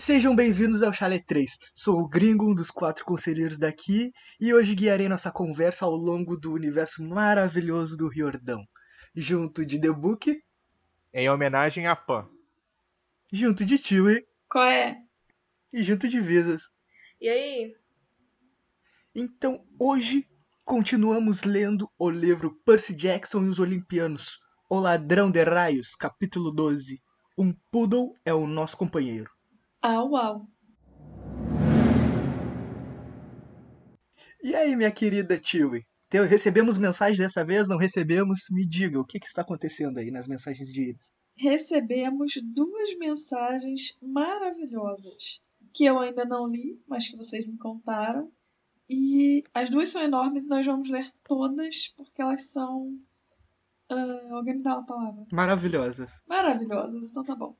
Sejam bem-vindos ao Chalé 3. Sou o Gringo, um dos quatro conselheiros daqui, e hoje guiarei nossa conversa ao longo do universo maravilhoso do Riordão. Junto de The Book, Em homenagem a Pan. junto de Chewie Qual é? e junto de Visas. E aí? Então, hoje continuamos lendo o livro Percy Jackson e os Olimpianos, O Ladrão de Raios, capítulo 12. Um poodle é o nosso companheiro. Ah, uau. E aí, minha querida? Te- Recebemos mensagem dessa vez? Não recebemos? Me diga, o que, que está acontecendo aí nas mensagens de Iris? Recebemos duas mensagens maravilhosas que eu ainda não li, mas que vocês me contaram. E as duas são enormes e nós vamos ler todas porque elas são. ah, alguém me dá uma palavra? Maravilhosas. Maravilhosas, então tá bom.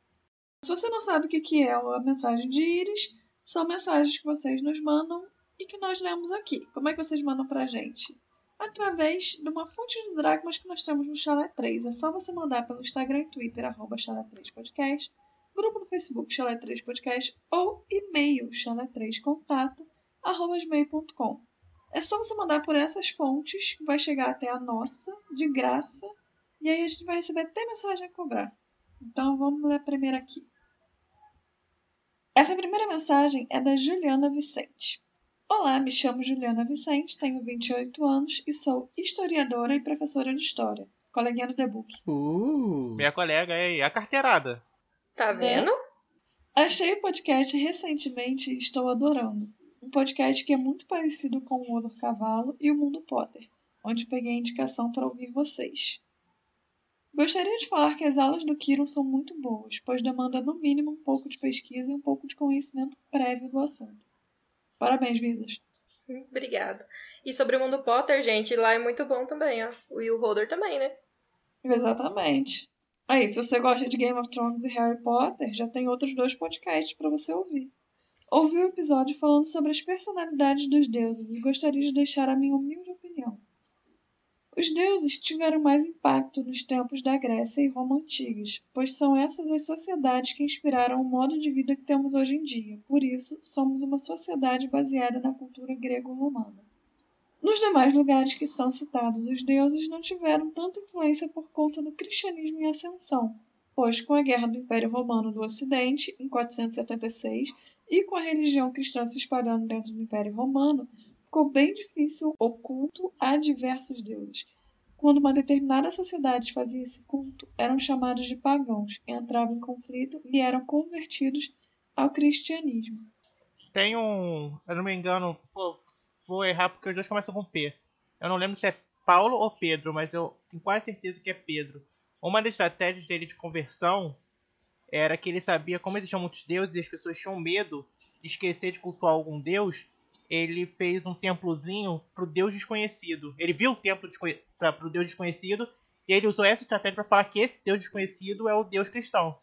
Se você não sabe o que que é a mensagem de Íris, são mensagens que vocês nos mandam e que nós lemos aqui. Como é que vocês mandam pra gente? Através de uma fonte de dracmas que nós temos no Chalé 3. É só você mandar pelo Instagram e Twitter, arroba Chalé 3 Podcast, grupo no Facebook Chalé 3 Podcast ou e-mail chalé3contato, arroba gmail.com. É só você mandar por essas fontes, vai chegar até a nossa, de graça, e aí a gente vai receber até mensagem a cobrar. Então vamos ler a primeira aqui. Essa primeira mensagem é da Juliana Vicente. Olá, me chamo Juliana Vicente, tenho 28 anos e sou historiadora e professora de história. Coleguinha do The Book. Uh, Minha colega é a carteirada. Tá Né? vendo? Achei o podcast recentemente e estou adorando. Um podcast que é muito parecido com o Odor Cavalo e o Mundo Potter, onde peguei a indicação para ouvir vocês. Gostaria de falar que as aulas do Kiron são muito boas, pois demanda no mínimo um pouco de pesquisa e um pouco de conhecimento prévio do assunto. Parabéns, Visas. Obrigado. E sobre o mundo Potter, gente, lá é muito bom também, ó. E o Holder também, né? Exatamente. Aí, se você gosta de Game of Thrones e Harry Potter, já tem outros dois podcasts para você ouvir. Ouvi o episódio falando sobre as personalidades dos deuses e gostaria de deixar a minha humilde opinião. Os deuses tiveram mais impacto nos tempos da Grécia e Roma antigas, pois são essas as sociedades que inspiraram o modo de vida que temos hoje em dia. Por isso, somos uma sociedade baseada na cultura grego-romana. Nos demais lugares que são citados, os deuses não tiveram tanta influência por conta do cristianismo em ascensão, pois com a guerra do Império Romano do Ocidente, em 476, e com a religião cristã se espalhando dentro do Império Romano, ficou bem difícil o culto a diversos deuses. Quando uma determinada sociedade fazia esse culto, eram chamados de pagãos, entravam em conflito e eram convertidos ao cristianismo. Tem um. Eu não me engano. Pô, vou errar porque os dois começam com P. Eu não lembro se é Paulo ou Pedro, mas eu tenho quase certeza que é Pedro. Uma das estratégias dele de conversão era que ele sabia como existiam muitos deuses e as pessoas tinham medo de esquecer de cultuar algum deus. Ele fez um templozinho pro deus desconhecido. Ele viu o templo desconhe... pra, pro deus desconhecido e ele usou essa estratégia para falar que esse deus desconhecido é o deus cristão.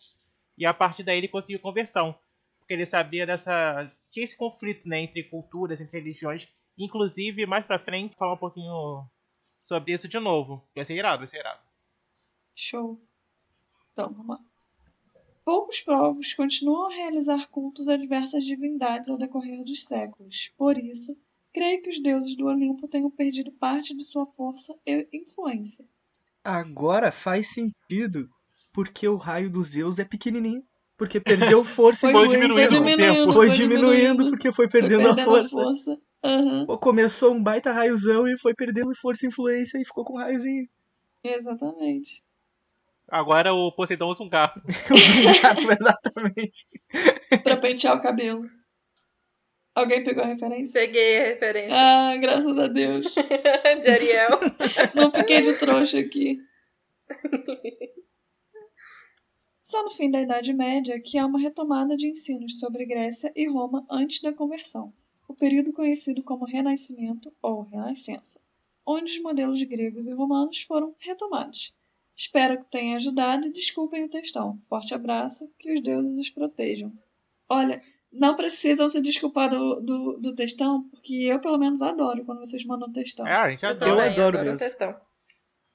E a partir daí ele conseguiu conversão. Porque ele sabia dessa. Tinha esse conflito né, entre culturas, entre religiões. Inclusive, mais pra frente, falar um pouquinho sobre isso de novo. Vai ser irado, vai ser irado. Show. Então, vamos lá. Poucos povos continuam a realizar cultos a diversas divindades ao decorrer dos séculos. Por isso, creio que os deuses do Olimpo tenham perdido parte de sua força e influência. agora faz sentido porque o raio dos Zeus é pequenininho. Porque perdeu força e Foi influência. diminuindo com o tempo. Foi diminuindo porque foi Foi perdendo, a força. Aham, Pô, Começou um baita raiozão e foi perdendo força e influência e ficou com um raiozinho. exatamente. Agora o Poseidon usa um garfo. Exatamente. Pra pentear o cabelo. Alguém pegou a referência? Peguei a referência Ah, graças a Deus. de Ariel. Não fiquei de trouxa aqui. Só no fim da Idade Média que há uma retomada de ensinos sobre Grécia e Roma antes da conversão, o período conhecido como Renascimento ou Renascença, onde os modelos gregos e romanos foram retomados. Espero que tenha ajudado e desculpem o textão. Forte abraço, que os deuses os protejam. Olha, não precisam se desculpar do, do, do textão, porque eu pelo menos adoro quando vocês mandam textão. É, a gente Eu, adora. Eu também adoro adoro mesmo. o textão.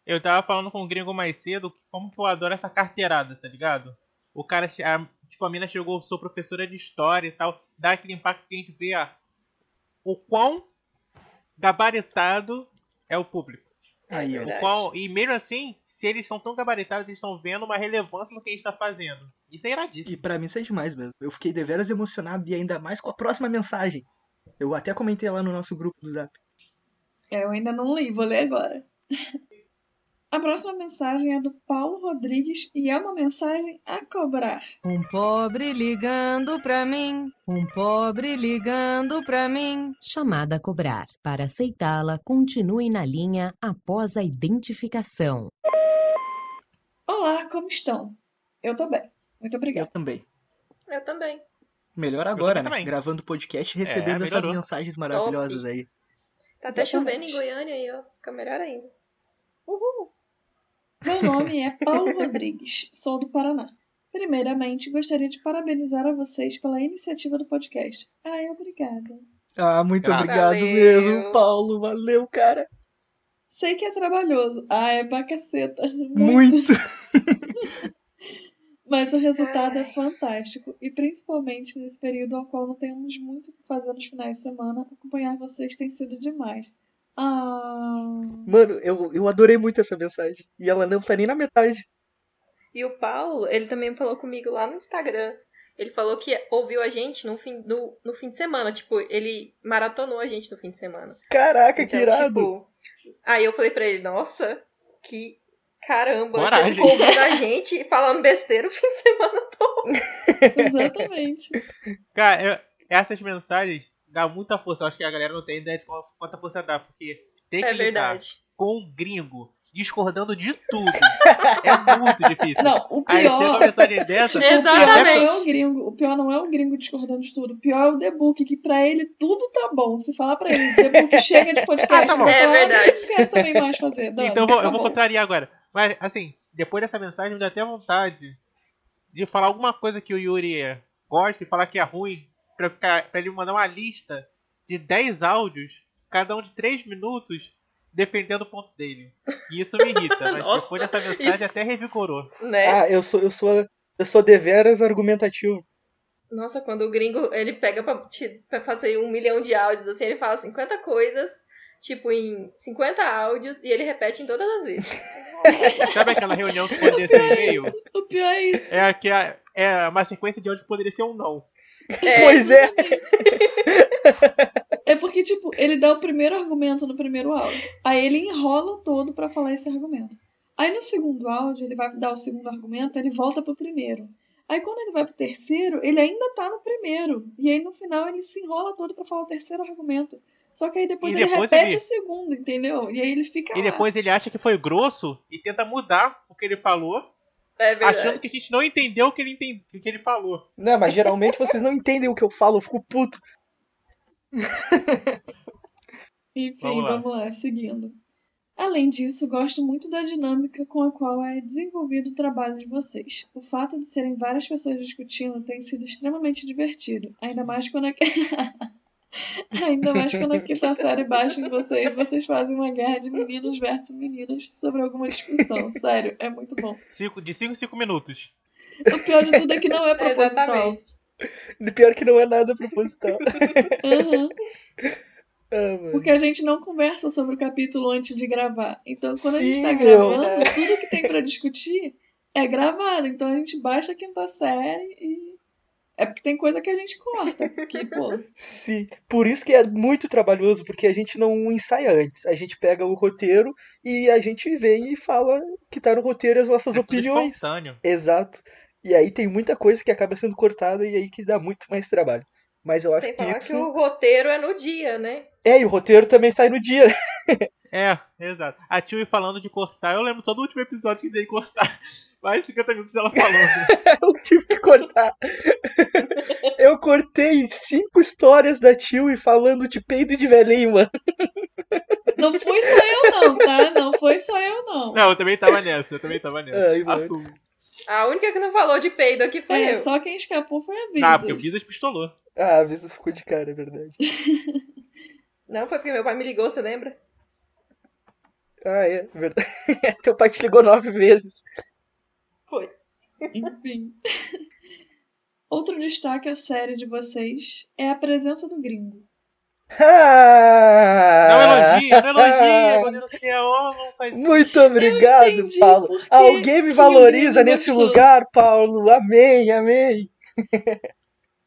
Eu tava falando com o gringo mais cedo como que eu adoro essa carteirada, tá ligado? O cara, a- tipo, a mina chegou, sou professora de história e tal, dá aquele impacto que a gente vê ah, o quão gabaritado é o público. Aí, ó. verdade. O qual, e mesmo assim, se eles são tão gabaritados, eles estão vendo uma relevância no que a gente tá fazendo. Isso é E iradíssimo. pra mim isso é demais mesmo. Eu fiquei deveras emocionado e ainda mais com a próxima mensagem. Eu até comentei lá no nosso grupo do Zap. É, eu ainda não li, vou ler agora. A próxima mensagem é do Paulo Rodrigues e é uma mensagem a cobrar. Um pobre ligando pra mim, um pobre ligando pra mim. Chamada a cobrar. Para aceitá-la, continue na linha após a identificação. Olá, como estão? Eu tô bem. Muito Eu obrigada. também. Eu também. Melhor agora, né? também. Gravando podcast e recebendo essas melhorou. mensagens maravilhosas aí. Tá até Exatamente. chovendo em Goiânia aí, ó. Fica melhor ainda. Uhul! Meu nome é Paulo Rodrigues, sou do Paraná. Primeiramente, gostaria de parabenizar a vocês pela iniciativa do podcast. Ai, obrigada. Ah, muito Valeu. obrigado mesmo, Paulo. Valeu, cara. Sei que é trabalhoso. Ah, é pra caceta. Muito. Muito. Mas o resultado é fantástico. E principalmente nesse período ao qual não temos muito o que fazer nos finais de semana, acompanhar vocês tem sido demais. Ah. Mano, eu, eu adorei muito essa mensagem. E ela não tá nem na metade. E o Paulo, ele também falou comigo lá no Instagram. Ele falou que ouviu a gente no fim, no, no fim de semana. Tipo, ele maratonou a gente no fim de semana. Caraca, que Então, irado. tipo. Aí eu falei pra ele, nossa, que caramba, Coragem. você ouvindo a gente e falando besteira o fim de semana todo. Exatamente. Cara, eu- essas mensagens dá muita força. Eu acho que a galera não tem ideia de quanta força dá, porque tem que É lidar com um gringo discordando de tudo. é muito difícil. Não, o Aí chega uma pior. mensagem dessa, Tipo, o pior Exatamente. não é o gringo. O pior não é o gringo discordando de tudo. O pior é o The Book, que pra ele tudo tá bom. Se falar pra ele, The Book chega de podcast, Ah, tá bom. É falar, verdade. "Ah, não quero também mais fazer. Dane, então eu vou, tá eu vou bom." contrariar agora. Mas, assim, depois dessa mensagem me dá até vontade de falar alguma coisa que o Yuri gosta e falar que é ruim, pra, ficar, pra ele mandar uma lista de 10 áudios, cada um de 3 minutos, defendendo o ponto dele. E isso me irrita, mas Nossa, depois dessa mensagem isso- até revigorou. Né? Ah, eu sou, eu sou, eu sou deveras argumentativo. Nossa, quando o gringo ele pega pra, te- pra fazer um milhão de áudios, assim, ele fala 50 coisas, tipo, em 50 áudios, e ele repete em todas as vezes. Sabe aquela reunião que poderia ser um e-mail? O pior é isso. É, a que a- é uma sequência de que poderia ser um não. Pois é. É porque, tipo, ele dá o primeiro argumento no primeiro áudio. Aí ele enrola todo pra falar esse argumento. Aí no segundo áudio, ele vai dar o segundo argumento, ele volta pro primeiro. Aí quando ele vai pro terceiro, ele ainda tá no primeiro. E aí no final ele se enrola todo pra falar o terceiro argumento. Só que aí depois, E ele depois repete ele- o segundo, entendeu? E aí ele fica E lá. depois ele acha que foi grosso e tenta mudar o que ele falou, É achando que a gente não entendeu o que ele, o que ele falou. Não, mas geralmente vocês não entendem o que eu falo, eu fico puto. Enfim, Vamos vamos lá. lá. seguindo. Além disso, gosto muito da dinâmica com a qual é desenvolvido o trabalho de vocês. O fato de serem várias pessoas discutindo tem sido extremamente divertido, ainda mais quando a... ainda mais quando a quinta série baixa em vocês, vocês fazem uma guerra de meninos versus meninas sobre alguma discussão. Sério, é muito bom. Cinco, de 5 em 5 minutos. O pior de tudo é que não é proposital. Exatamente. Pior que não é nada proposital. Uhum. Ah. Porque a gente não conversa sobre o capítulo antes de gravar. Então, quando a gente Sim, tá meu, gravando, é. tudo que tem pra discutir é gravado. Então a gente baixa a quinta série e. É porque tem coisa que a gente corta. Que, pô, Sim, por isso que é muito trabalhoso, porque a gente não ensaia antes. A gente pega o roteiro e a gente vem e fala que tá no roteiro as nossas É tudo opiniões. espontâneo. Exato. E aí tem muita coisa que acaba sendo cortada e aí que dá muito mais trabalho. Mas eu acho Sem que falar isso. que o roteiro é no dia, né? É, e o roteiro também sai no dia. É, exato. A Tio falando de cortar, eu lembro só do último episódio que dei cortar. Mais de 50 minutos ela falando. Eu tive que cortar. Eu cortei cinco histórias da Tio e falando de peido de velhinho, mano. não fui só eu, não, tá? Não foi só eu, não. Não, eu também tava nessa, eu também tava nessa. Ai. Assumo. A única que não falou de peido aqui foi É, eu. só quem escapou foi a Visas. Ah, porque o Visas pistolou. Ah, a vez ficou de cara, é verdade. Não, foi porque meu pai me ligou, você lembra? Ah, é, verdade. Teu pai te ligou nove vezes. Enfim. Outro destaque à série de vocês é a presença do gringo. Não elogia, não elogia. Muito obrigado, entendi Paulo. Alguém me valoriza nesse gostou. lugar, Paulo. Amém, amém.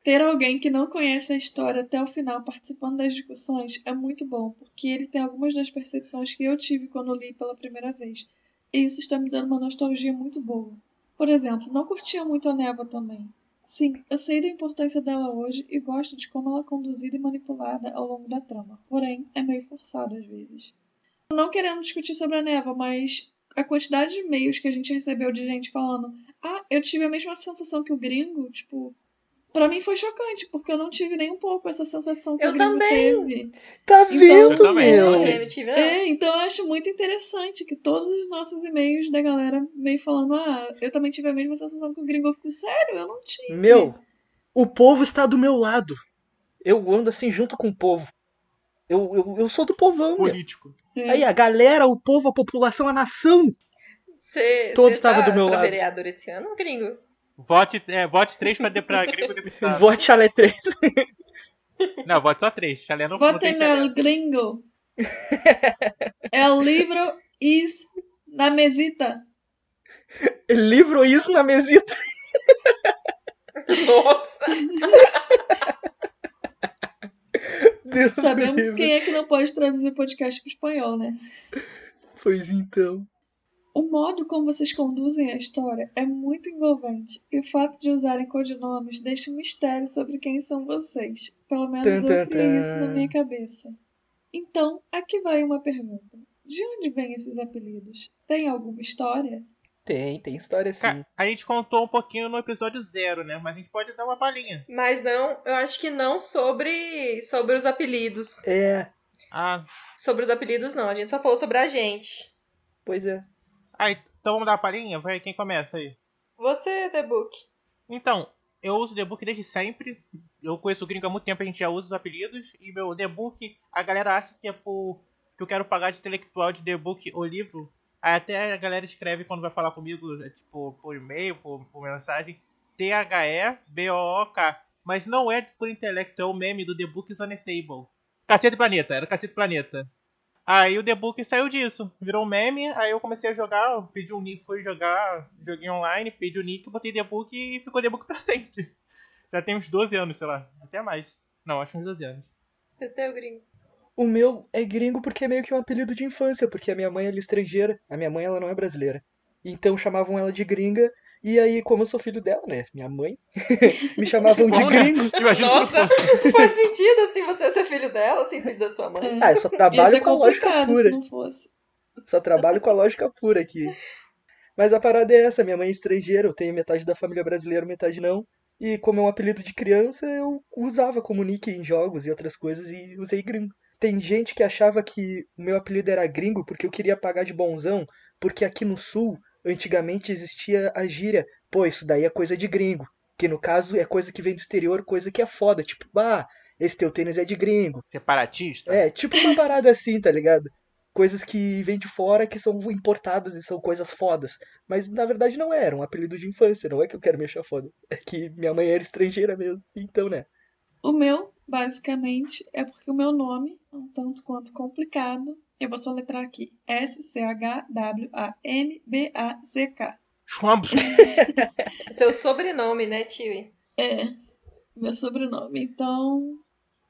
Ter alguém que não conhece a história até o final participando das discussões é muito bom, porque ele tem algumas das percepções que eu tive quando li pela primeira vez. E isso está me dando uma nostalgia muito boa. Por exemplo, não curtia muito a Neva também. Sim, eu sei da importância dela hoje e gosto de como ela é conduzida e manipulada ao longo da trama. Porém, é meio forçado às vezes. Não querendo discutir sobre a Neva, mas a quantidade de e-mails que a gente recebeu de gente falando: Ah, eu tive a mesma sensação que o gringo, tipo. Pra mim foi chocante, porque eu não tive nem um pouco essa sensação que Eu o gringo também. teve. Tá Então- vendo, Eu também. meu? Não, eu não tive, não. É, então eu acho muito interessante que todos os nossos e-mails da galera meio falando: Ah, eu também tive a mesma sensação que o gringo. Eu fico, sério, eu não tive. Meu, o povo está do meu lado. Eu ando assim junto com o povo. Eu, eu, eu sou do povão, político. É. Aí a galera, o povo, a população, a nação. Você Todos você estavam tá do meu pra lado. vereador esse ano, gringo? Vote, é, vote 3 pra, de- pra gringo deputado. Vote Chalé 3. Não, vote só 3. Chalé não, chalé. no gringo. El livro is na mesita. Livro isso na mesita. Nossa! Deus Sabemos livre. quem é que não pode traduzir o podcast para espanhol, né? Pois então. O modo como vocês conduzem a história é muito envolvente e o fato de usarem codinomes deixa um mistério sobre quem são vocês. Pelo menos eu criei isso na minha cabeça. Então, aqui vai uma pergunta. De onde vêm esses apelidos? Tem alguma história? Tem, tem história sim. A gente contou um pouquinho no episódio zero, né? Mas a gente pode dar uma palhinha. Mas não, eu acho que não sobre, sobre os apelidos. É, Ah, Sobre os apelidos, não. A gente só falou sobre a gente. pois é. Ah, então vamos dar uma palhinha? Vai, quem começa aí? Você, The Book. Então, eu uso The Book desde sempre. Eu conheço o gringo há muito tempo, a gente já usa os apelidos. E meu The Book, a galera acha que é por. que eu quero pagar de intelectual de The Book o livro. Aí até a galera escreve quando vai falar comigo, é, tipo, por e-mail, por, por mensagem, T-H-E-B-O-O-K. Mas não é por intelecto, é o meme do The Book is on a Table. Cacete Planeta, era Cacete Planeta. Aí o The Book saiu disso, virou um meme, aí eu comecei a jogar, pedi um nick, fui jogar, joguei online, pedi o nick, botei The Book e ficou The Book pra sempre. Já tem uns 12 anos, sei lá, até mais. Não, acho uns 12 anos. Eu tenho gringo. O meu é gringo porque é meio que um apelido de infância, porque a minha mãe é estrangeira, a minha mãe ela não é brasileira. Então chamavam ela de gringa, e aí, como eu sou filho dela, né? Minha mãe, me chamavam de né? gringo. Imagina se Nossa, não fosse. faz sentido assim você ser filho dela, assim, filho da sua mãe. Ah, eu só Ia trabalho ser com a lógica complicado pura. se não fosse. Só trabalho com a lógica pura aqui. Mas a parada é essa, minha mãe é estrangeira, eu tenho metade da família brasileira, metade não. E como é um apelido de criança, eu usava como nick em jogos e outras coisas e usei gringo. Tem gente que achava que o meu apelido era gringo porque eu queria pagar de bonzão, porque aqui no sul, antigamente existia a gíria, pô, isso daí é coisa de gringo. Que no caso é coisa que vem do exterior, coisa que é foda. Tipo, ah, esse teu tênis é de gringo. Separatista? É, tipo uma parada assim, tá ligado? Coisas que vêm de fora que são importadas e são coisas fodas. Mas na verdade não é, era um apelido de infância, não é que eu quero me achar foda. É que minha mãe era estrangeira mesmo, então né. O meu, basicamente, é porque o meu nome é um tanto quanto complicado. Eu vou soletrar aqui. S-C-H-W-A-N-B-A-C-K. Schwambs. Seu sobrenome, né, tio? É, meu sobrenome. Então,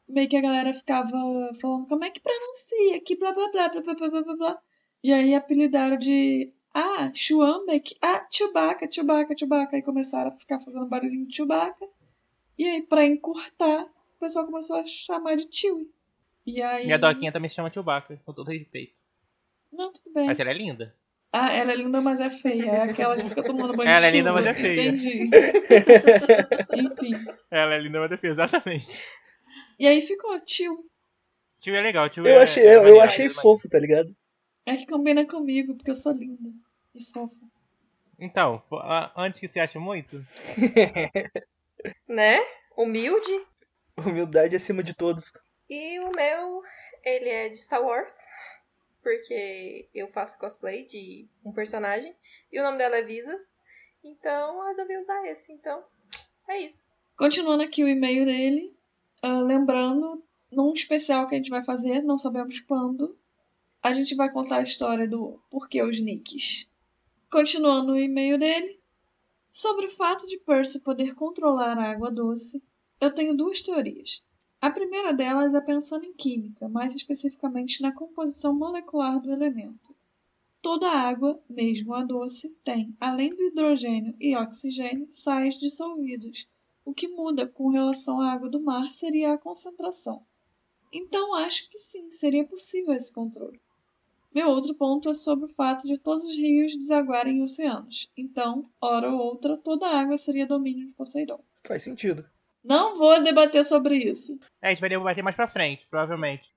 meio que a galera ficava falando como é que pronuncia, que blá blá blá blá blá blá blá blá blá. E aí apelidaram de ah, Schwambeck, ah, Chewbacca, Chewbacca, Chewbacca. Aí começaram a ficar fazendo barulhinho de Chewbacca. E aí, pra encurtar, o pessoal começou a chamar de Chewie. E aí. Minha doquinha também se chama Chewbacca, com todo respeito. Não, tudo bem. Mas ela é linda. Ah, ela é linda, mas é feia. É aquela que fica tomando banho de Ela é linda, mas é feia. Entendi. Enfim. Ela é linda, mas é feia, exatamente. E aí ficou tio. Tio é legal, tio Eu é, achei, é eu, eu achei é fofo, tá ligado? É que combina comigo, porque eu sou linda e fofa. Então, antes que você ache muito, Né? Humilde. Humildade acima de todos. E o meu, ele é de Star Wars. Porque eu faço cosplay de um personagem. E o nome dela é Visas. Então eu resolvi usar esse. Então, é isso. Continuando aqui o e-mail dele, ah, lembrando, num especial que a gente vai fazer, não sabemos quando, a gente vai contar a história do porquê os Nicks. Continuando o e-mail dele, sobre o fato de Percy poder controlar a água doce, eu tenho duas teorias. A primeira delas é pensando em química, mais especificamente na composição molecular do elemento. Toda água, mesmo a doce, tem, além do hidrogênio e oxigênio, sais dissolvidos. O que muda com relação à água do mar seria a concentração. Então acho que sim, seria possível esse controle. Meu outro ponto é sobre o fato de todos os rios desaguarem em oceanos. Então, hora ou outra, toda a água seria domínio de Poseidon. Faz sentido. Não vou debater sobre isso. É, a gente vai debater mais pra frente, provavelmente.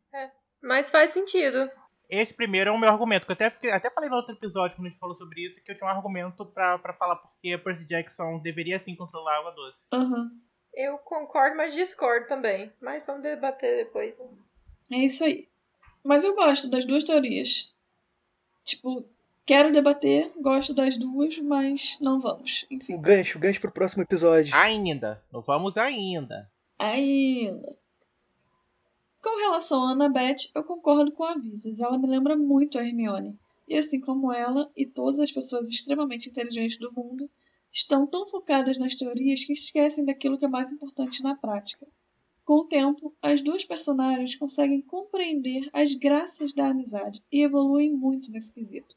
Mas faz sentido. Esse primeiro é o meu argumento, que eu até, fiquei- até falei no outro episódio, quando a gente falou sobre isso, que eu tinha um argumento pra, pra falar porque Percy Jackson deveria sim controlar a água doce. Aham. Eu concordo, mas discordo também. Mas vamos debater depois. né? É isso aí. Mas eu gosto das duas teorias. Tipo, quero debater, gosto das duas, mas não vamos. O Enfim. gancho, o gancho pro próximo episódio. Ainda. Não vamos ainda. Ainda. Com relação a Annabeth, eu concordo com a Visas. Ela me lembra muito a Hermione. E assim como ela e todas as pessoas extremamente inteligentes do mundo, estão tão focadas nas teorias que esquecem daquilo que é mais importante na prática. Com o tempo, as duas personagens conseguem compreender as graças da amizade e evoluem muito nesse quesito.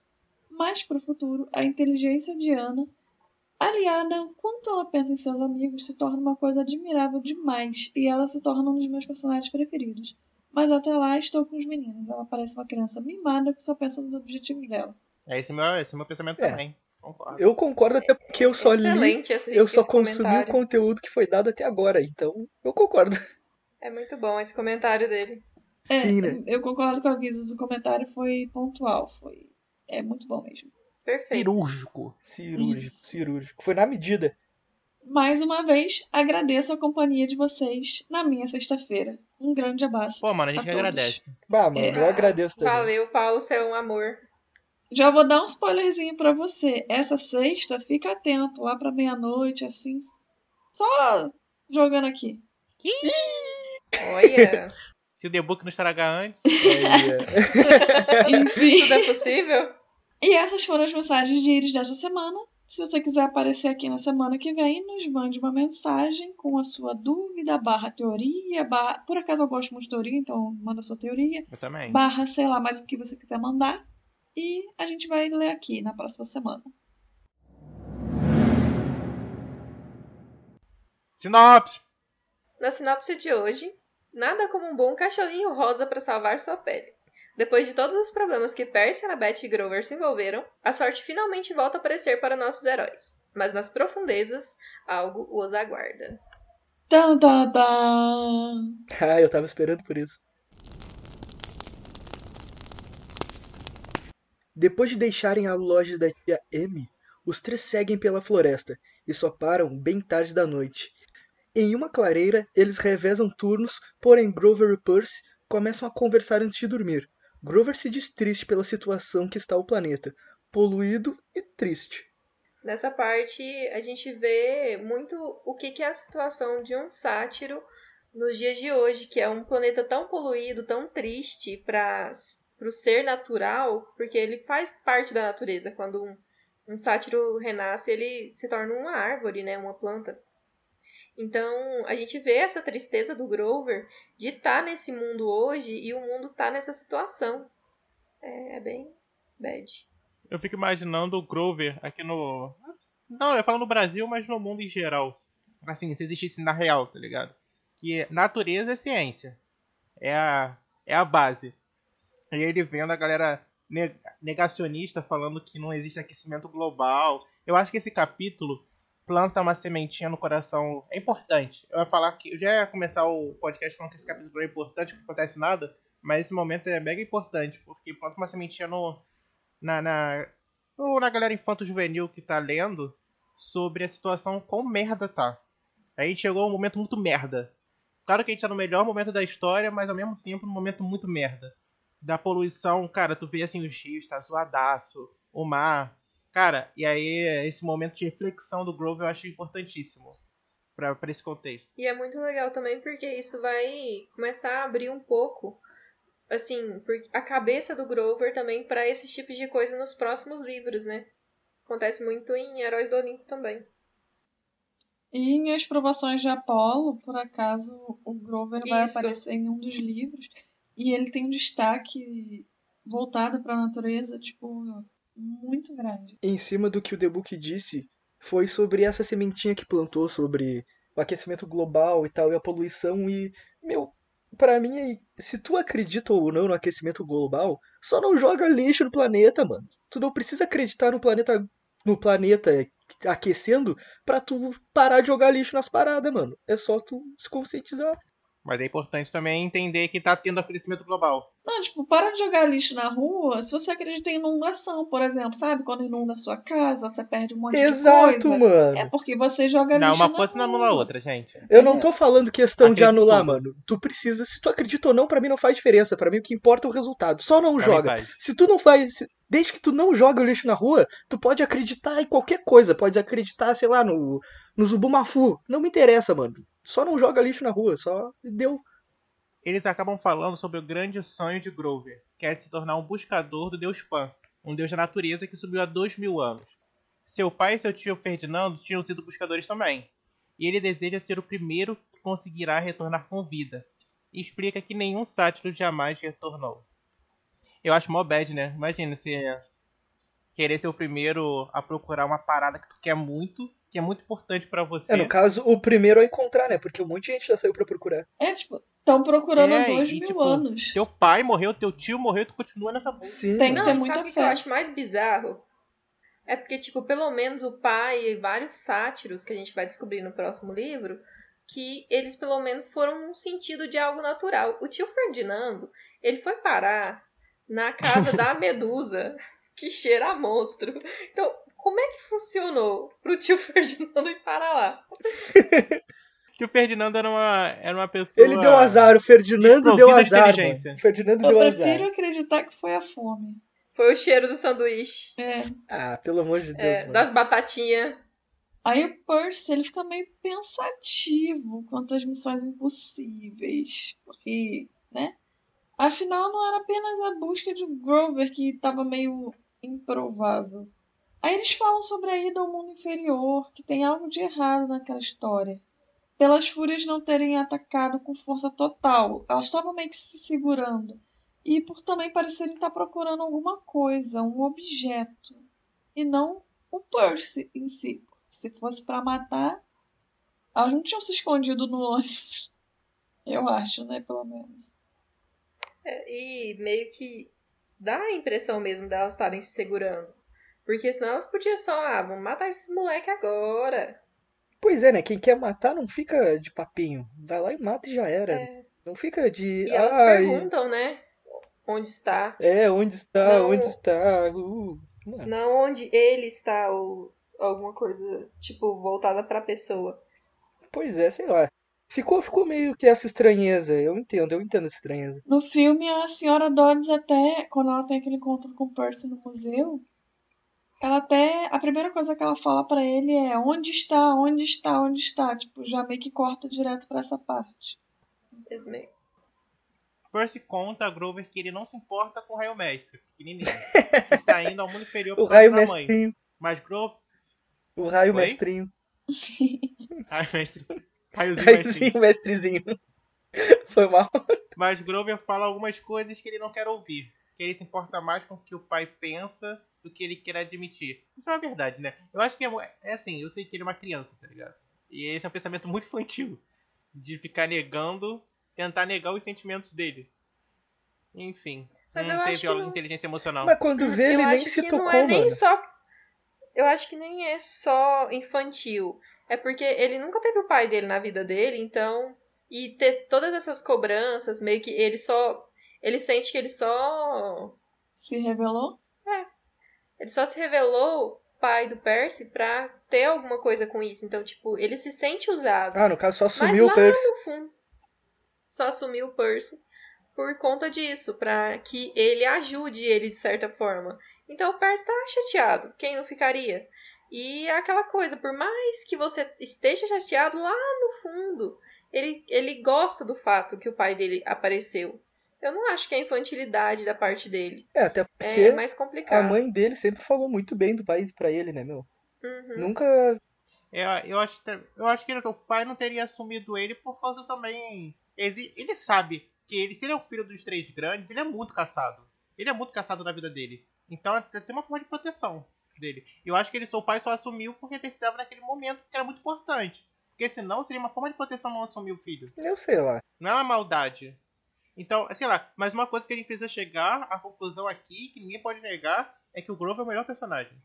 Mas para o futuro, a inteligência de Ana, aliada ao quanto ela pensa em seus amigos, se torna uma coisa admirável demais e ela se torna um dos meus personagens preferidos. Mas até lá estou com os meninos. Ela parece uma criança mimada que só pensa nos objetivos dela. É esse meu, esse é meu pensamento É. também. Concordo. Eu concordo até porque eu só li, Excelente esse, eu só consumi o comentário. conteúdo que foi dado até agora, então eu concordo. É muito bom esse comentário dele. É, Sim, né? eu concordo com a Visas. O comentário foi pontual. Foi... É muito bom mesmo. Perfeito. Cirúrgico. Cirúrgico, Isso. cirúrgico. Foi na medida. Mais uma vez, agradeço a companhia de vocês na minha sexta-feira. Um grande abraço. Pô, mano, a gente A que todos. agradece. Bah, mano, É. eu agradeço também. Valeu, Paulo, você é um amor. Já vou dar um spoilerzinho pra você. Essa sexta, fica atento lá pra meia-noite, assim. Só jogando aqui. Olha, Se o The Book não estragar antes. Aí, é. Enfim. tudo é possível? E essas foram as mensagens de Iris dessa semana. Se você quiser aparecer aqui na semana que vem, nos mande uma mensagem com a sua dúvida, barra teoria, barra... Por acaso eu gosto muito de teoria, então manda sua teoria. Eu também. Barra, sei lá, mais o que você quiser mandar. E a gente vai ler aqui na próxima semana. Sinopse! Na sinopse de hoje, nada como um bom cachorrinho rosa para salvar sua pele. Depois de todos os problemas que Percy, Annabeth e Grover se envolveram, a sorte finalmente volta a aparecer para nossos heróis. Mas nas profundezas, algo os aguarda. Tan, tan, tan. Ah, eu tava esperando por isso. Depois de deixarem a loja da tia M, os três seguem pela floresta e só param bem tarde da noite. Em uma clareira, eles revezam turnos, porém Grover e Percy começam a conversar antes de dormir. Grover se diz triste pela situação que está o planeta, poluído e triste. Nessa parte, a gente vê muito o que é a situação de um sátiro nos dias de hoje, que é um planeta tão poluído, tão triste para o ser natural, porque ele faz parte da natureza. Quando um, um sátiro renasce, ele se torna uma árvore, né, uma planta. Então, a gente vê essa tristeza do Grover de estar nesse mundo hoje e o mundo tá nessa situação. É, é bem bad. Eu fico imaginando o Grover aqui no. Não, eu falo no Brasil, mas no mundo em geral. Assim, se existisse na real, tá ligado? Que natureza é ciência. É a, é a base. E ele vendo a galera ne- negacionista falando que não existe aquecimento global. Eu acho que esse capítulo planta uma sementinha no coração. É importante. Eu ia falar que. Eu já ia começar o podcast falando que esse capítulo é importante, que não acontece nada. Mas esse momento é mega importante, porque planta uma sementinha no, na, na, na galera infanto-juvenil que tá lendo sobre a situação quão merda tá. A gente chegou a um momento muito merda. Claro que a gente tá no melhor momento da história, mas ao mesmo tempo num momento muito merda. Da poluição, cara, tu vê assim os rios, tá zoadaço, o mar. Cara, e aí esse momento de reflexão do Grove eu acho importantíssimo. pra, pra esse contexto. E é muito legal também porque isso vai começar a abrir um pouco, assim, porque a cabeça do Grover também para esse tipo de coisa nos próximos livros, né? Acontece muito em Heróis do Olimpo também. E em As Provações de Apolo, por acaso, o Grover vai Isso. aparecer em um dos livros e ele tem um destaque voltado para a natureza, tipo, muito grande. Em cima do que o The Book disse, foi sobre essa sementinha que plantou sobre o aquecimento global e tal, e a poluição, e, meu, pra mim, se tu acredita ou não no aquecimento global, só não joga lixo no planeta, mano. Tu não precisa acreditar no planeta, no planeta aquecendo pra tu parar de jogar lixo nas paradas, mano. É só tu se conscientizar. Mas é importante também entender que tá tendo aquecimento global. Não, tipo, para de jogar lixo na rua se você acredita em inundação, por exemplo, sabe? Quando inunda a sua casa, você perde um monte Exato, de coisa. mano. É porque você joga Não, lixo uma na coisa não anula a outra, gente. Eu não tô falando questão de Acredito anular, tudo. mano. Tu precisa, se tu acredita ou não, pra mim não faz diferença. Pra mim o que importa é o resultado. Só não Pra joga. Se tu não faz. se- Desde que tu não joga o lixo na rua, tu pode acreditar em qualquer coisa. Pode acreditar, sei lá, no, no Zubumafu. Não me interessa, mano. Só não joga lixo na rua. Só deu. Eles acabam falando sobre o grande sonho de Grover, que é de se tornar um buscador do deus Pan, um deus da natureza que subiu há dois mil anos. Seu pai e seu tio Ferdinando tinham sido buscadores também, e ele deseja ser o primeiro que conseguirá retornar com vida, e explica que nenhum sátiro jamais retornou. Eu acho mó bad, né? Imagina se querer ser o primeiro a procurar uma parada que tu quer muito, que é muito importante pra você. É, no caso, o primeiro a encontrar, né? Porque um monte de gente já saiu pra procurar. É, tipo, estão procurando É, há dois e, mil tipo, anos. Teu pai morreu, teu tio morreu, tu continua nessa busca. Sim. Tem- Não, ter muita sabe o que fé. eu acho mais bizarro? É porque, tipo, pelo menos o pai e vários sátiros que a gente vai descobrir no próximo livro, que eles pelo menos foram num sentido de algo natural. O tio Ferdinando, ele foi parar na casa da Medusa, que cheira a monstro. Então, como é que funcionou pro tio Ferdinando ir parar lá? Que o Ferdinando era uma, era uma pessoa. Ele deu azar, o Ferdinando deu de azar. Ferdinando Eu deu prefiro azar. acreditar que foi a fome. Foi o cheiro do sanduíche, É. Ah, pelo amor de Deus, é, mano. das batatinhas. Aí o Percy, ele fica meio pensativo quanto às missões impossíveis. Porque, né? Afinal, não era apenas a busca de Grover que estava meio improvável. Aí eles falam sobre a ida ao mundo inferior, que tem algo de errado naquela história. Pelas fúrias não terem atacado com força total, elas estavam meio que se segurando. E por também parecerem estar procurando alguma coisa, um objeto. E não o Percy em si. Se fosse pra matar, elas não tinham se escondido no ônibus. Eu acho, né? Pelo menos. É, e meio que dá a impressão mesmo delas estarem se segurando. Porque senão elas podiam só, ah, vamos matar esses moleque agora. Pois é, né? Quem quer matar não fica de papinho. Vai lá e mata e já era. É. Não fica de. E elas Ai, perguntam, né? Onde está. É, onde está? Não. Onde está? Uh. Não onde ele está, ou alguma coisa, tipo, voltada pra pessoa. Pois é, sei lá. Ficou, ficou meio que essa estranheza. Eu entendo, eu entendo essa estranheza. No filme, a senhora Dodds até, quando ela tem aquele encontro com o Percy no museu, ela até, a primeira coisa que ela fala pra ele é onde está, onde está, onde está. Tipo, já meio que corta direto pra essa parte. Mesmo. Percy conta a Grover que ele não se importa com o raio mestre, pequenininho. que está indo ao mundo inferior O por raio causa da mãe. mestrinho. Mas Grover. O raio Oi? mestrinho. Raio mestre. Raiozinho mestrinho. Raiozinho mestrezinho. Foi mal. Mas Grover fala algumas coisas que ele não quer ouvir. Que ele se importa mais com o que o pai pensa do que ele quer admitir. Isso é uma verdade, né? Eu acho que é, é assim, eu sei que ele é uma criança, tá ligado? E esse é um pensamento muito infantil. De ficar negando, tentar negar os sentimentos dele. Enfim. Mas não eu teve acho que aula não- de inteligência emocional. Mas quando vê, ele eu nem acho se tocou, não é nem mano. só. Eu acho que nem é só infantil. É porque ele nunca teve o pai dele na vida dele, então. E ter todas essas cobranças, meio que ele só. Ele sente que ele só. Se revelou? Ele só se revelou pai do Percy pra ter alguma coisa com isso. Então, tipo, ele se sente usado. Ah, no caso só Mas sumiu lá o Percy. no fundo, só assumiu o Percy por conta disso, pra que ele ajude ele de certa forma. Então o Percy tá chateado, quem não ficaria? E é aquela coisa, por mais que você esteja chateado lá no fundo, ele, ele gosta do fato que o pai dele apareceu. Eu não acho que é infantilidade da parte dele. É, até É, porque mais a complicado. mãe dele sempre falou muito bem do pai pra ele, né, meu? Uhum. Nunca. Eu, eu, acho, que- eu acho que o pai não teria assumido ele por causa também. Ele, ele sabe que ele, se ele é o filho dos três grandes, ele é muito caçado. Ele é muito caçado na vida dele. Então tem uma forma de proteção dele. Eu acho que ele, seu pai só assumiu porque precisava naquele momento, que era muito importante. Porque senão seria uma forma de proteção não assumir o filho. Eu sei lá. Não é uma maldade. Então, sei lá, mas uma coisa que a gente precisa chegar à conclusão aqui, que ninguém pode negar, é que o Grover é o melhor personagem.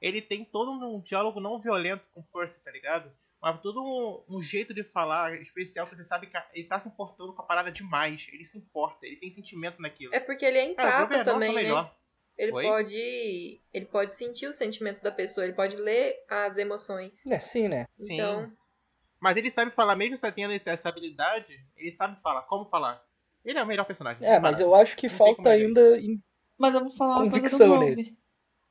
Ele tem todo um diálogo não violento com o Percy, tá ligado? Mas todo um, um jeito de falar especial que você sabe que ele tá se importando com a parada demais. Ele se importa, ele tem sentimento naquilo. É porque ele é Cara, o empata Grover é também, né? melhor. Ele Oi? pode. Ele pode sentir os sentimentos da pessoa, ele pode ler as emoções. É, sim, né? Sim. Então, Mas ele sabe falar, mesmo você tendo essa habilidade, ele sabe falar, como falar. Ele é o melhor personagem. É, mas eu acho que Não falta ainda. em- Mas eu vou falar uma coisa do Grover.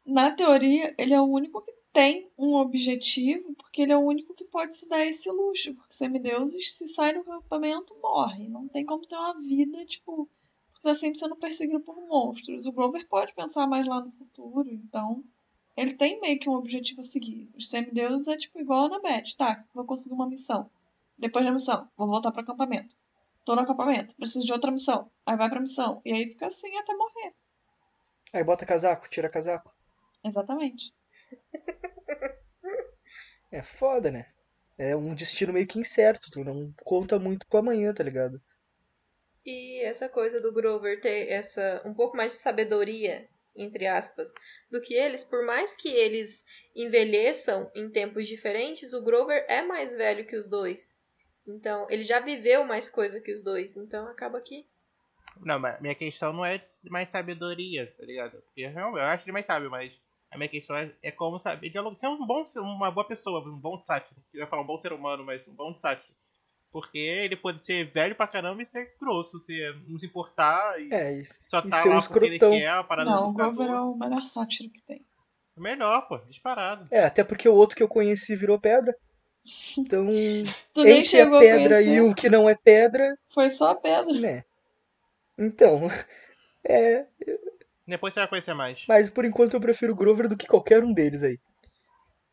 Na teoria, ele é o único que tem um objetivo, porque ele é o único que pode se dar esse luxo. Porque semideuses, se sai do acampamento, morre. Não tem como ter uma vida, tipo, porque tá sempre sendo perseguido por monstros. O Grover pode pensar mais lá no futuro, então. Ele tem meio que um objetivo a seguir. Os semideuses é tipo igual a Annabeth. Tá, vou conseguir uma missão. Depois da missão, vou voltar pro acampamento. Tô no acampamento, preciso de outra missão. Aí vai pra missão. E aí fica assim até morrer. Aí bota casaco, tira casaco. Exatamente. É foda, né? É um destino meio que incerto. Tu não conta muito com amanhã, tá ligado? e essa coisa do Grover ter essa um pouco mais de sabedoria, entre aspas, do que eles, por mais que eles envelheçam em tempos diferentes, o Grover é mais velho que os dois. Então, ele já viveu mais coisa que os dois, então acaba que Não, mas minha questão não é mais sabedoria, tá ligado? Porque eu, eu acho ele mais sábio, mas a minha questão é, é como saber dialogar. Ser um bom, ser uma boa pessoa, um bom sátiro. Eu ia falar um bom ser humano, mas um bom sátiro. Porque ele pode ser velho pra caramba e ser grosso, ser, não se importar e É, isso. só e tá ser um lá porque ele quer a parada Não, do o Grover é o melhor sátiro que tem. Melhor, pô, disparado. É, até porque o outro que eu conheci virou pedra. Então, Tu nem entre chegou a a pedra conhecer. e o que não é pedra, Foi só a pedra. né? Então, é. Depois você vai conhecer mais. Mas por enquanto eu prefiro o Grover do que qualquer um deles aí.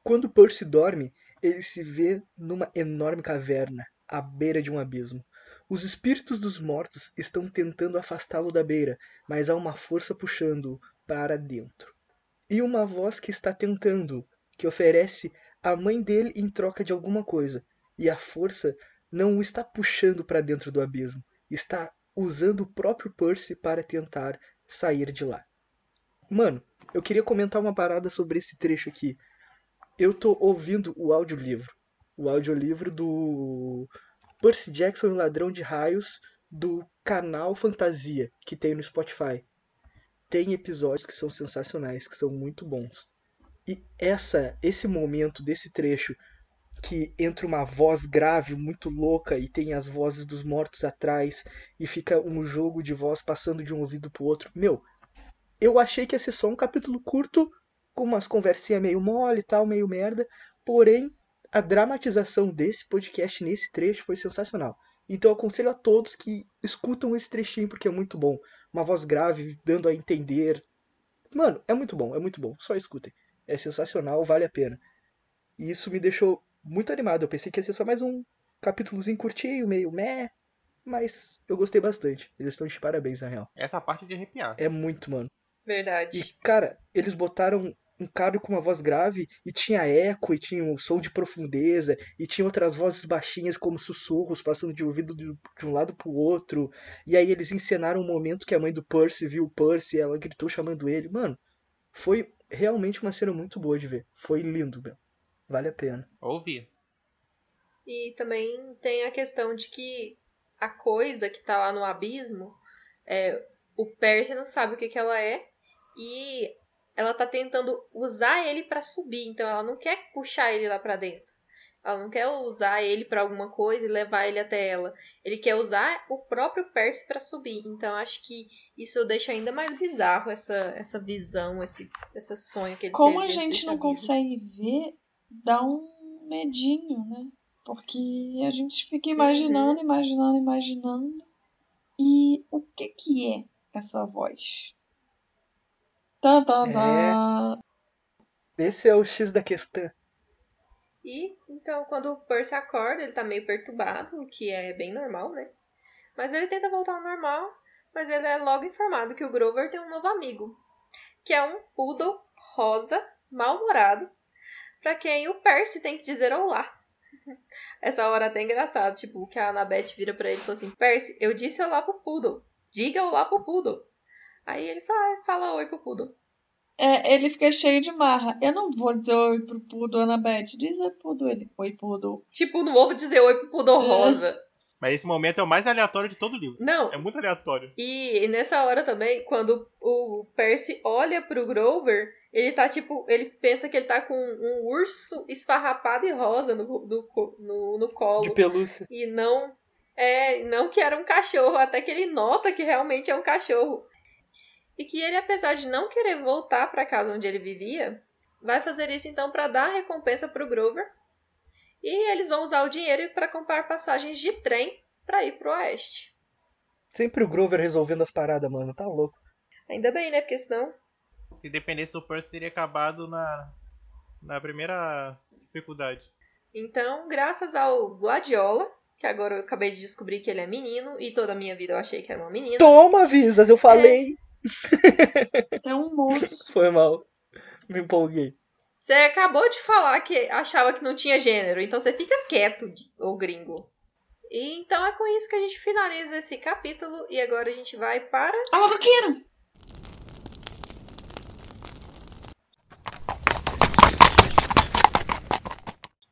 Quando Percy dorme, ele se vê numa enorme caverna, à beira de um abismo. Os espíritos dos mortos estão tentando afastá-lo da beira, mas há uma força puxando-o para dentro. E uma voz que está tentando, que oferece a mãe dele em troca de alguma coisa. E a força não o está puxando para dentro do abismo, está usando o próprio Percy para tentar sair de lá. Mano, eu queria comentar uma parada sobre esse trecho aqui. Eu tô ouvindo o audiolivro. O audiolivro do Percy Jackson e o Ladrão de Raios do canal Fantasia, que tem no Spotify. Tem episódios que são sensacionais, que são muito bons. E essa, esse momento desse trecho que entra uma voz grave muito louca e tem as vozes dos mortos atrás e fica um jogo de voz passando de um ouvido pro outro. Meu, eu achei que ia ser só um capítulo curto, com umas conversinhas meio mole e tal, meio merda. Porém, a dramatização desse podcast nesse trecho foi sensacional. Então eu aconselho a todos que escutam esse trechinho porque é muito bom. Uma voz grave, dando a entender. Mano, é muito bom, é muito bom. Só escutem. É sensacional, vale a pena. E isso me deixou muito animado. Eu pensei que ia ser só mais um capítulozinho curtinho, meio meh. Mas eu gostei bastante. Eles estão de parabéns, na real. Essa parte de arrepiar. É muito, mano. verdade. E, cara, eles botaram um cara com uma voz grave e tinha eco, e tinha um som de profundeza, e tinha outras vozes baixinhas como sussurros passando de ouvido de, de um lado pro outro. E aí eles encenaram um momento que a mãe do Percy viu o Percy e ela gritou chamando ele. Mano, foi realmente uma cena muito boa de ver. Foi lindo, meu. Vale a pena. Ouvi. E também tem a questão de que a coisa que tá lá no abismo, é, o Percy não sabe o que, que ela é e ela tá tentando usar ele pra subir, então ela não quer puxar ele lá pra dentro. Ela não quer usar ele para alguma coisa e levar ele até ela. Ele quer usar o próprio Percy para subir. Então acho que isso deixa ainda mais bizarro essa, essa visão, esse, esse sonho que ele Como a gente não vida. consegue ver, dá um medinho, né? Porque a gente fica imaginando, imaginando, imaginando. E o que que é essa voz? Tan, tan, tan. Esse é o X da questão. E então, quando o Percy acorda, ele tá meio perturbado, o que é bem normal, né? Mas ele tenta voltar ao normal, mas ele é logo informado que o Grover tem um novo amigo, que é um poodle rosa, mal-humorado, pra quem o Percy tem que dizer olá. Essa hora é até engraçado, tipo, que a Annabeth vira pra ele e fala assim: Percy, eu disse olá pro poodle, diga olá pro poodle. Aí ele fala, fala oi pro poodle. É, ele fica cheio de marra. Eu não vou dizer oi pro Pudo, Annabeth. Diz oi Pudo. Ele, oi Pudo. Tipo, não vou dizer oi pro poodle É. rosa. Mas esse momento é o mais aleatório de todo o livro. Não, É muito aleatório. E nessa hora também, quando o Percy olha pro Grover, ele tá tipo. Ele pensa que ele tá com um urso esfarrapado e rosa no, do- no, no colo. De pelúcia. E não. É, não que era um cachorro, até que ele nota que realmente é um cachorro. E que ele, apesar de não querer voltar pra casa onde ele vivia, vai fazer isso então pra dar recompensa pro Grover. E eles vão usar o dinheiro para comprar passagens de trem pra ir pro oeste. Sempre o Grover resolvendo as paradas, mano. Tá louco. Ainda bem, né? Porque senão Se dependesse do Percy, teria acabado na, na primeira dificuldade. Então, graças ao Gladiola, que agora eu acabei de descobrir que ele é menino, e toda a minha vida eu achei que era uma menina. Toma, Visas, eu falei. É um moço. Foi mal. Me empolguei. Você acabou de falar que achava que não tinha gênero, então você fica quieto, ô gringo. E então é com isso que a gente finaliza esse capítulo, e agora a gente vai para. A motoqueira!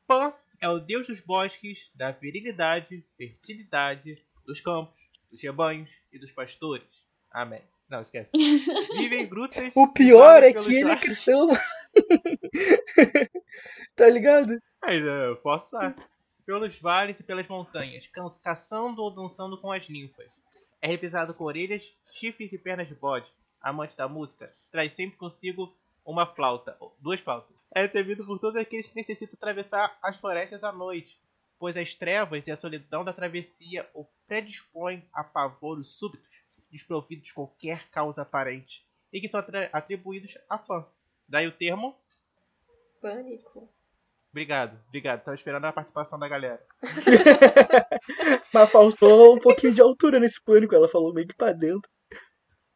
Pan é o deus dos bosques, da virilidade, fertilidade, dos campos, dos rebanhos e dos pastores. Amém. Não, esquece. Vive em grutas. O pior é que ele é cristão. tá ligado? Mas é, eu posso usar. Pelos vales e pelas montanhas, caçando ou dançando com as ninfas. É represado com orelhas, chifres e pernas de bode. Amante da música, traz sempre consigo uma flauta, ou duas flautas. É temido por todos aqueles que necessitam atravessar as florestas à noite, pois as trevas e a solidão da travessia o predispõem a pavoros súbitos, desprovidos de qualquer causa aparente, e que são atribuídos a fã. Daí o termo Pânico. Obrigado, obrigado. Tava esperando a participação da galera. Mas faltou um pouquinho de altura nesse pânico. Ela falou meio que pra dentro.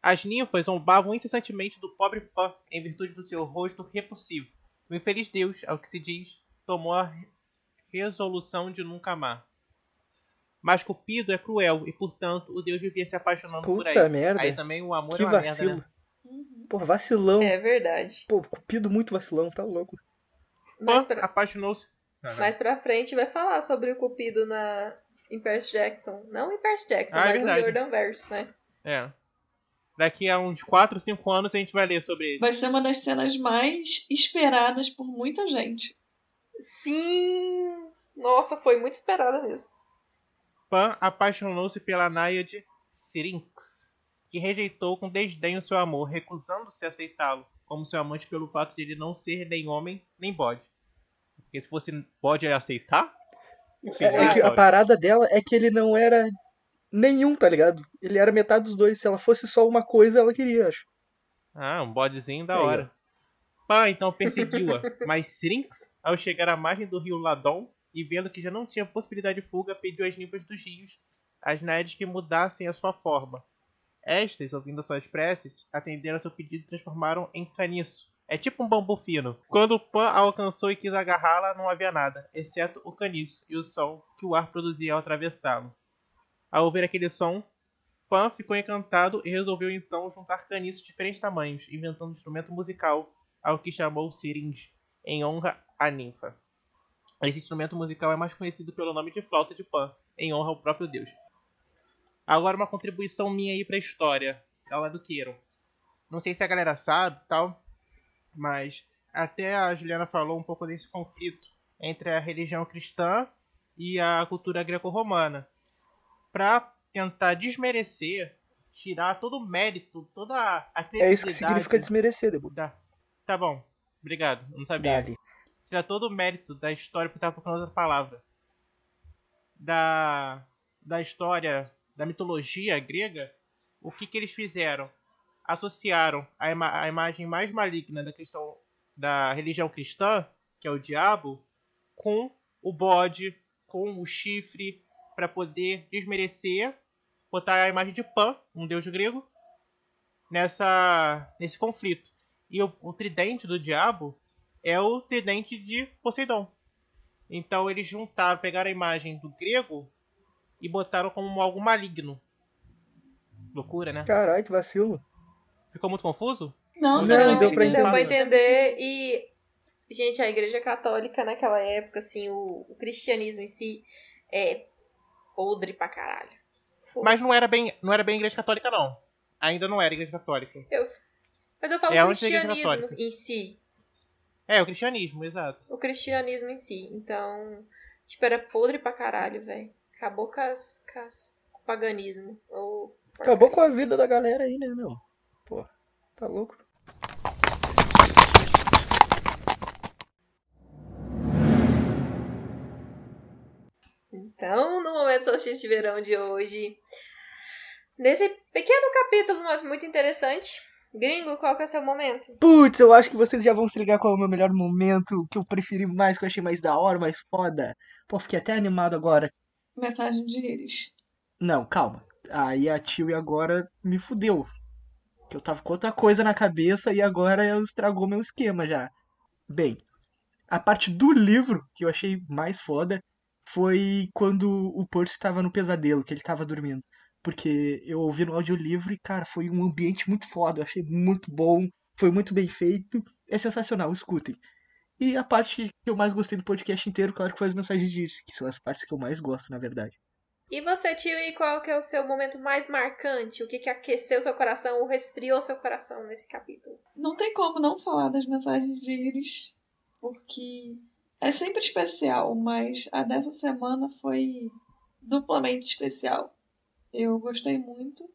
As ninfas zombavam incessantemente do pobre Pan em virtude do seu rosto repulsivo. O infeliz deus, ao que se diz, tomou a re- resolução de nunca amar. Mas Cupido é cruel e, portanto, o deus vivia se apaixonando por Puta aí. merda. Aí também o amor Que é uma vacilo. merda, né? Uhum. Porra, vacilão. É verdade. Pô, cupido muito vacilão, tá louco. Mais Pan pra, apaixonou-se. Ah, mais pra frente vai falar sobre o Cupido na, em Percy Jackson. Não em Percy Jackson, Ah, é mas no verdade. Jordan Verse, né? É. Daqui a uns 4, 5 anos a gente vai ler sobre ele. Vai ser uma das cenas mais esperadas por muita gente. Sim! Nossa, foi muito esperada mesmo. Pan apaixonou-se pela náiade Syrinx, que rejeitou com desdém o seu amor, recusando-se a aceitá-lo como seu amante pelo fato de ele não ser nem homem nem bode. Porque se fosse bode, ia aceitar? Enfim, É, é que a história. parada dela é que ele não era nenhum, tá ligado? Ele era metade dos dois. Se ela fosse só uma coisa, ela queria, acho. Ah, um bodezinho da Aí, hora. Pan então perseguiu-a, mas Syrinx, ao chegar à margem do rio Ladon e vendo que já não tinha possibilidade de fuga, pediu às ninfas dos rios, às náiades que mudassem a sua forma. Estas, ouvindo suas preces, atenderam seu pedido e transformaram em caniço. É tipo um bambu fino. Quando Pan a alcançou e quis agarrá-la, não havia nada, exceto o caniço e o som que o ar produzia ao atravessá-lo. Ao ouvir aquele som, Pan ficou encantado e resolveu então juntar caniços de diferentes tamanhos, inventando um instrumento musical, ao que chamou Syringe, em honra à ninfa. Esse instrumento musical é mais conhecido pelo nome de flauta de Pan, em honra ao próprio deus. Agora uma contribuição minha aí pra história, ela é do Queiro. Não sei se a galera sabe tal, mas até a Juliana falou um pouco desse conflito entre a religião cristã e a cultura greco-romana, para tentar desmerecer, tirar todo o mérito, toda a credibilidade. É isso que significa desmerecer, Debu. da... Tá bom, obrigado, não sabia. Dali. Tirar todo o mérito da história, porque eu tava procurando outra palavra. Da, da história, da mitologia grega, o que, que eles fizeram? Associaram a, ima- a imagem mais maligna da questão da religião cristã, que é o diabo, com o bode, com o chifre, para poder desmerecer, botar a imagem de Pan, um deus grego, nessa nesse conflito. E o, o tridente do diabo é o tridente de Poseidon. Então eles juntaram, pegaram a imagem do grego e botaram como algo maligno. Loucura, né? Caralho, que vacilo. Ficou muito confuso? Não, Não, não, deu pra Deu pra entender. entender e. Gente, a igreja católica naquela época, assim, o, o cristianismo em si é podre pra caralho. Mas não era bem, não era bem igreja católica não. Ainda não era igreja católica. Mas eu falo É cristianismo em si. É, o cristianismo, exato. O cristianismo em si. Então, tipo, era podre pra caralho, velho. Acabou com, as, com, as- com o paganismo. Ou Acabou com a vida da galera aí, né, meu? Pô, tá louco? Então, no momento solstício de verão de hoje, nesse pequeno capítulo, mas muito interessante, gringo, qual que é o seu momento? Putz, eu acho que vocês já vão se ligar qual é o meu melhor momento, o que eu preferi mais, que eu achei mais da hora, mais foda. Pô, fiquei até animado agora. Mensagem de íris. Não, calma. Aí a tio e agora me fudeu. Que eu tava com outra coisa na cabeça e agora estragou meu esquema já. Bem, a parte do livro que eu achei mais foda foi quando o Percy tava no pesadelo, que ele tava dormindo. Porque eu ouvi no audiolivro e, cara, foi um ambiente muito foda. Eu achei muito bom, foi muito bem feito. É sensacional, escutem. E a parte que eu mais gostei do podcast inteiro, claro que foi as mensagens de Irse, que são as partes que eu mais gosto, na verdade. E você, tio, e qual que é o seu momento mais marcante? O que, que aqueceu seu coração ou resfriou seu coração nesse capítulo? Não tem como não falar das mensagens de íris, porque é sempre especial, mas a dessa semana foi duplamente especial. Eu gostei muito.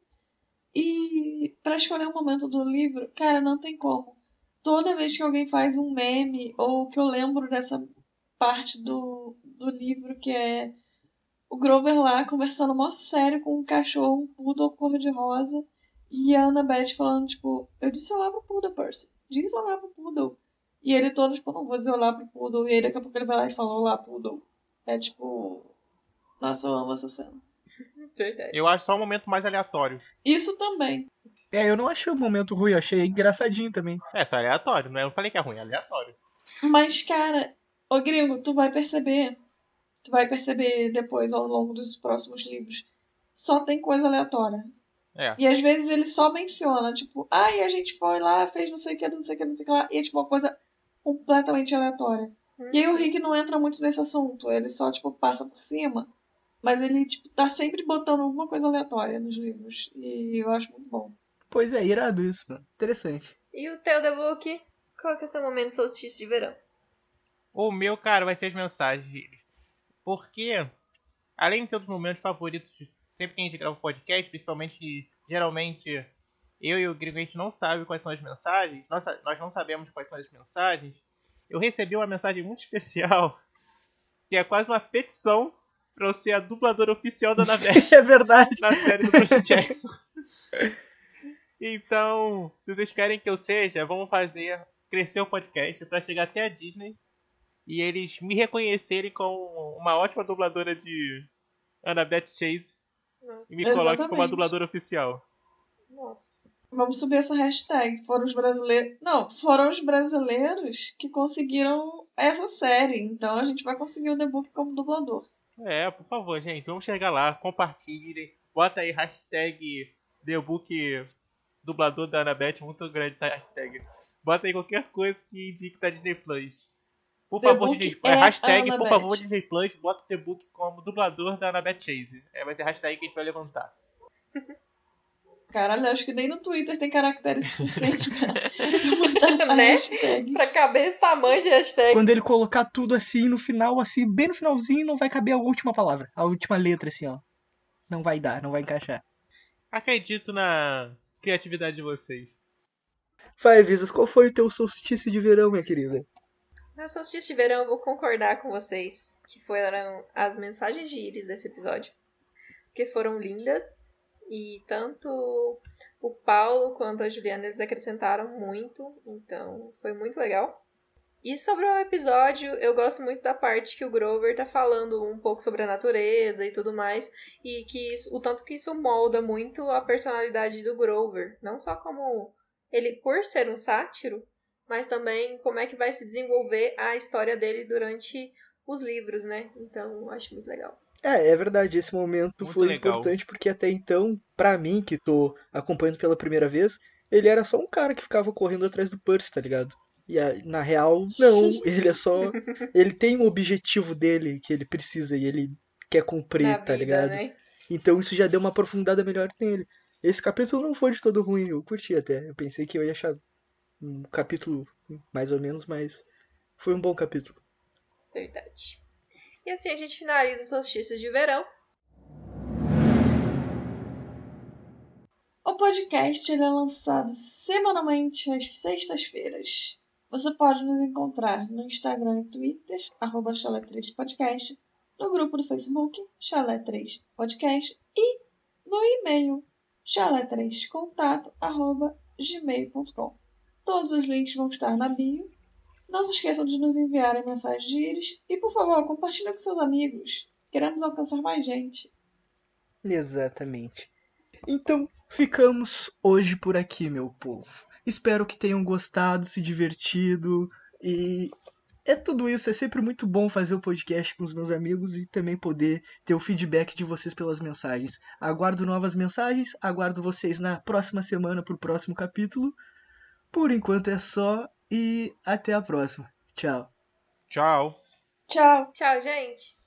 E para escolher um momento do livro, cara, não tem como. Toda vez que alguém faz um meme ou que eu lembro dessa parte do, do livro que é o Grover lá conversando mó sério com um cachorro, um poodle cor-de-rosa, e a Annabeth falando, tipo, eu disse olá pro poodle, Percy. Diz olá pro poodle. E ele todo, tipo, não vou dizer olá pro poodle. E aí daqui a pouco ele vai lá e fala olá, poodle. É tipo... Nossa, eu amo essa cena. Verdade. Eu acho só um momento mais aleatório. Isso também. É, eu não achei o momento ruim, eu achei engraçadinho também. É, só aleatório, não é? Eu não falei que é ruim, é aleatório. Mas, cara, ô gringo, tu vai perceber. Tu vai perceber depois ao longo dos próximos livros. Só tem coisa aleatória. É. E às vezes ele só menciona, tipo, ai, a gente foi lá, fez não sei o que, não sei o que, não sei o que lá. E é tipo uma coisa completamente aleatória. E aí o Rick não entra muito nesse assunto. Ele só, tipo, passa por cima. Mas ele, tipo, tá sempre botando alguma coisa aleatória nos livros. E eu acho muito bom. Pois é, irado isso, mano. Interessante. E o teu, The Book? Qual que é o seu momento solstício de verão? O meu, cara, vai ser as mensagens deles. Porque, além de ter os momentos favoritos, sempre que a gente grava o podcast, principalmente, geralmente, eu e o Gringo, a gente não sabe quais são as mensagens, nós, nós não sabemos quais são as mensagens. Eu recebi uma mensagem muito especial, que é quase uma petição pra eu ser a dubladora oficial da Navete É verdade. na série do Percy Jackson. Então, se vocês querem que eu seja, vamos fazer crescer o podcast pra chegar até a Disney e eles me reconhecerem como uma ótima dubladora de Annabeth Chase Nossa. e me coloquem como a dubladora oficial. Nossa. Vamos subir essa hashtag. Foram os brasileiros. Não, foram os brasileiros que conseguiram essa série. Então a gente vai conseguir o Book como dublador. É, por favor, gente, vamos chegar lá, compartilhem, bota aí hashtag TheBook dublador da Annabeth, muito grande essa hashtag. Bota aí qualquer coisa que indique da Disney Plus. Por The favor, Disney, é hashtag, por favor, Disney Plus, bota o The Book como dublador da Annabeth Chase. É, vai ser a hashtag que a gente vai levantar. Caralho, acho que nem no Twitter tem caracteres suficientes pra, pra botar Né? hashtag. Pra caber esse tamanho de hashtag. Quando ele colocar tudo assim no final, assim, bem no finalzinho, não vai caber a última palavra, a última letra, assim, ó. Não vai dar, não vai encaixar. Acredito na criatividade de vocês. Vai, Visas, qual foi o teu solstício de verão, minha querida? Na solstício de verão, eu vou concordar com vocês, que foram as mensagens de íris desse episódio. Porque foram lindas, e tanto o Paulo quanto a Juliana, eles acrescentaram muito, então foi muito legal. E sobre o episódio, eu gosto muito da parte que o Grover tá falando um pouco sobre a natureza e tudo mais, e que isso- o tanto que isso molda muito a personalidade do Grover, não só como ele por ser um sátiro, mas também como é que vai se desenvolver a história dele durante os livros, né? Então, acho muito legal. É, é verdade, esse momento Muito foi legal. importante porque até então, pra mim, que tô acompanhando pela primeira vez, ele era só um cara que ficava correndo atrás do Percy, tá ligado? E a- na real, não, ele é só. Ele tem um objetivo dele que ele precisa e ele quer cumprir, Na tá vida, ligado? né? Então isso já deu uma aprofundada melhor nele. Esse capítulo não foi de todo ruim, eu curti até. Eu pensei que eu ia achar um capítulo mais ou menos, mas foi um bom capítulo. Verdade. E assim a gente finaliza os solstícios de verão. O podcast é lançado semanalmente às sextas-feiras. Você pode nos encontrar no Instagram e Twitter, arroba chalé3podcast, no grupo do Facebook, chalé3podcast, e no e-mail, chalé3contato, arroba gmail.com. Todos os links vão estar na bio. Não se esqueçam de nos enviarem mensagens de íris e, por favor, compartilhe com seus amigos. Queremos alcançar mais gente. Exatamente. Então, ficamos hoje por aqui, meu povo. Espero que tenham gostado, se divertido e é tudo isso. É sempre muito bom fazer o podcast com os meus amigos e também poder ter o feedback de vocês pelas mensagens. Aguardo novas mensagens, aguardo vocês na próxima semana pro próximo capítulo. Por enquanto é só e até a próxima. Tchau. Tchau. Tchau! Tchau, gente!